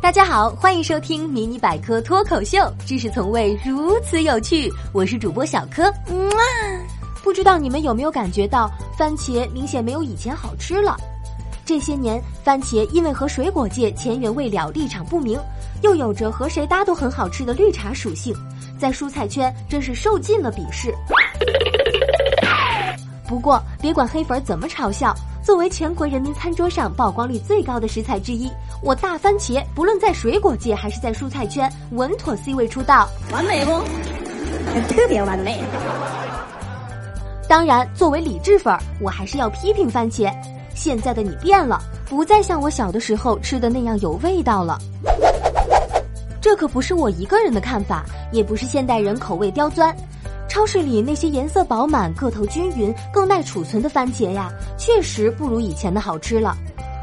大家好，欢迎收听迷你百科脱口秀，知识从未如此有趣。我是主播小柯。哇，不知道你们有没有感觉到，番茄明显没有以前好吃了。这些年，番茄因为和水果界前缘未了，立场不明，又有着和谁搭都很好吃的绿茶属性，在蔬菜圈真是受尽了鄙视。不过，别管黑粉怎么嘲笑。作为全国人民餐桌上曝光率最高的食材之一，我大番茄不论在水果界还是在蔬菜圈，稳妥 C 位出道，完美不？特别完美。当然，作为理智粉，我还是要批评番茄。现在的你变了，不再像我小的时候吃的那样有味道了。这可不是我一个人的看法，也不是现代人口味刁钻。超市里那些颜色饱满、个头均匀、更耐储存的番茄呀，确实不如以前的好吃了。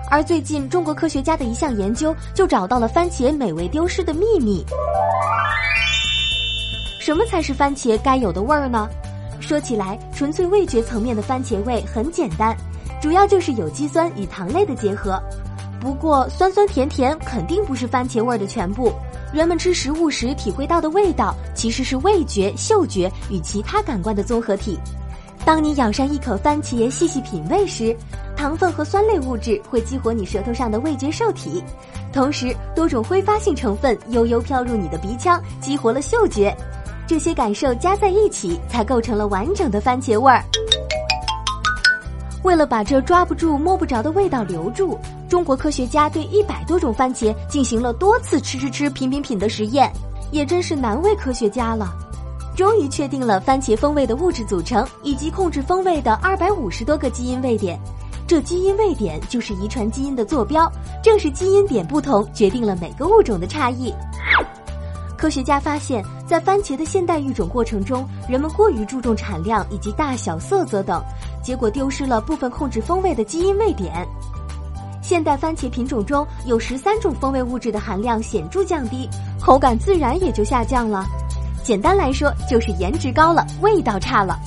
而最近，中国科学家的一项研究就找到了番茄美味丢失的秘密。什么才是番茄该有的味儿呢？说起来，纯粹味觉层面的番茄味很简单，主要就是有机酸与糖类的结合。不过，酸酸甜甜肯定不是番茄味儿的全部。人们吃食物时体会到的味道，其实是味觉、嗅觉与其他感官的综合体。当你咬上一口番茄，细细品味时，糖分和酸类物质会激活你舌头上的味觉受体，同时多种挥发性成分悠悠飘入你的鼻腔，激活了嗅觉。这些感受加在一起，才构成了完整的番茄味儿。为了把这抓不住、摸不着的味道留住。中国科学家对一百多种番茄进行了多次吃吃吃、品品品的实验，也真是难为科学家了。终于确定了番茄风味的物质组成以及控制风味的二百五十多个基因位点。这基因位点就是遗传基因的坐标，正是基因点不同决定了每个物种的差异。科学家发现，在番茄的现代育种过程中，人们过于注重产量以及大小、色泽等，结果丢失了部分控制风味的基因位点。现代番茄品种中有十三种风味物质的含量显著降低，口感自然也就下降了。简单来说，就是颜值高了，味道差了。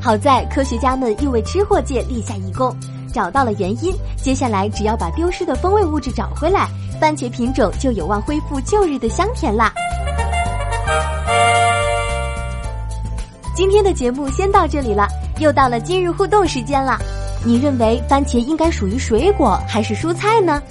好在科学家们又为吃货界立下一功，找到了原因。接下来只要把丢失的风味物质找回来，番茄品种就有望恢复旧日的香甜啦。今天的节目先到这里了，又到了今日互动时间了。你认为番茄应该属于水果还是蔬菜呢？